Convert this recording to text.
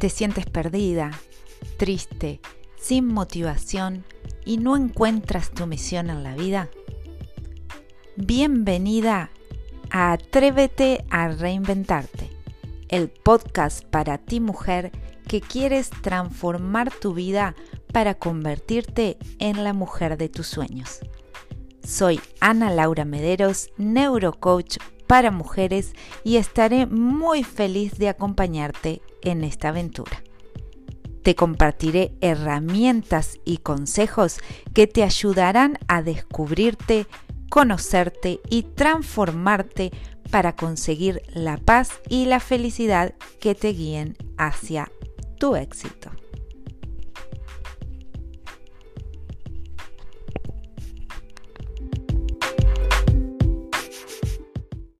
¿Te sientes perdida, triste, sin motivación y no encuentras tu misión en la vida? Bienvenida a Atrévete a Reinventarte, el podcast para ti mujer que quieres transformar tu vida para convertirte en la mujer de tus sueños. Soy Ana Laura Mederos, neurocoach para mujeres y estaré muy feliz de acompañarte en esta aventura. Te compartiré herramientas y consejos que te ayudarán a descubrirte, conocerte y transformarte para conseguir la paz y la felicidad que te guíen hacia tu éxito.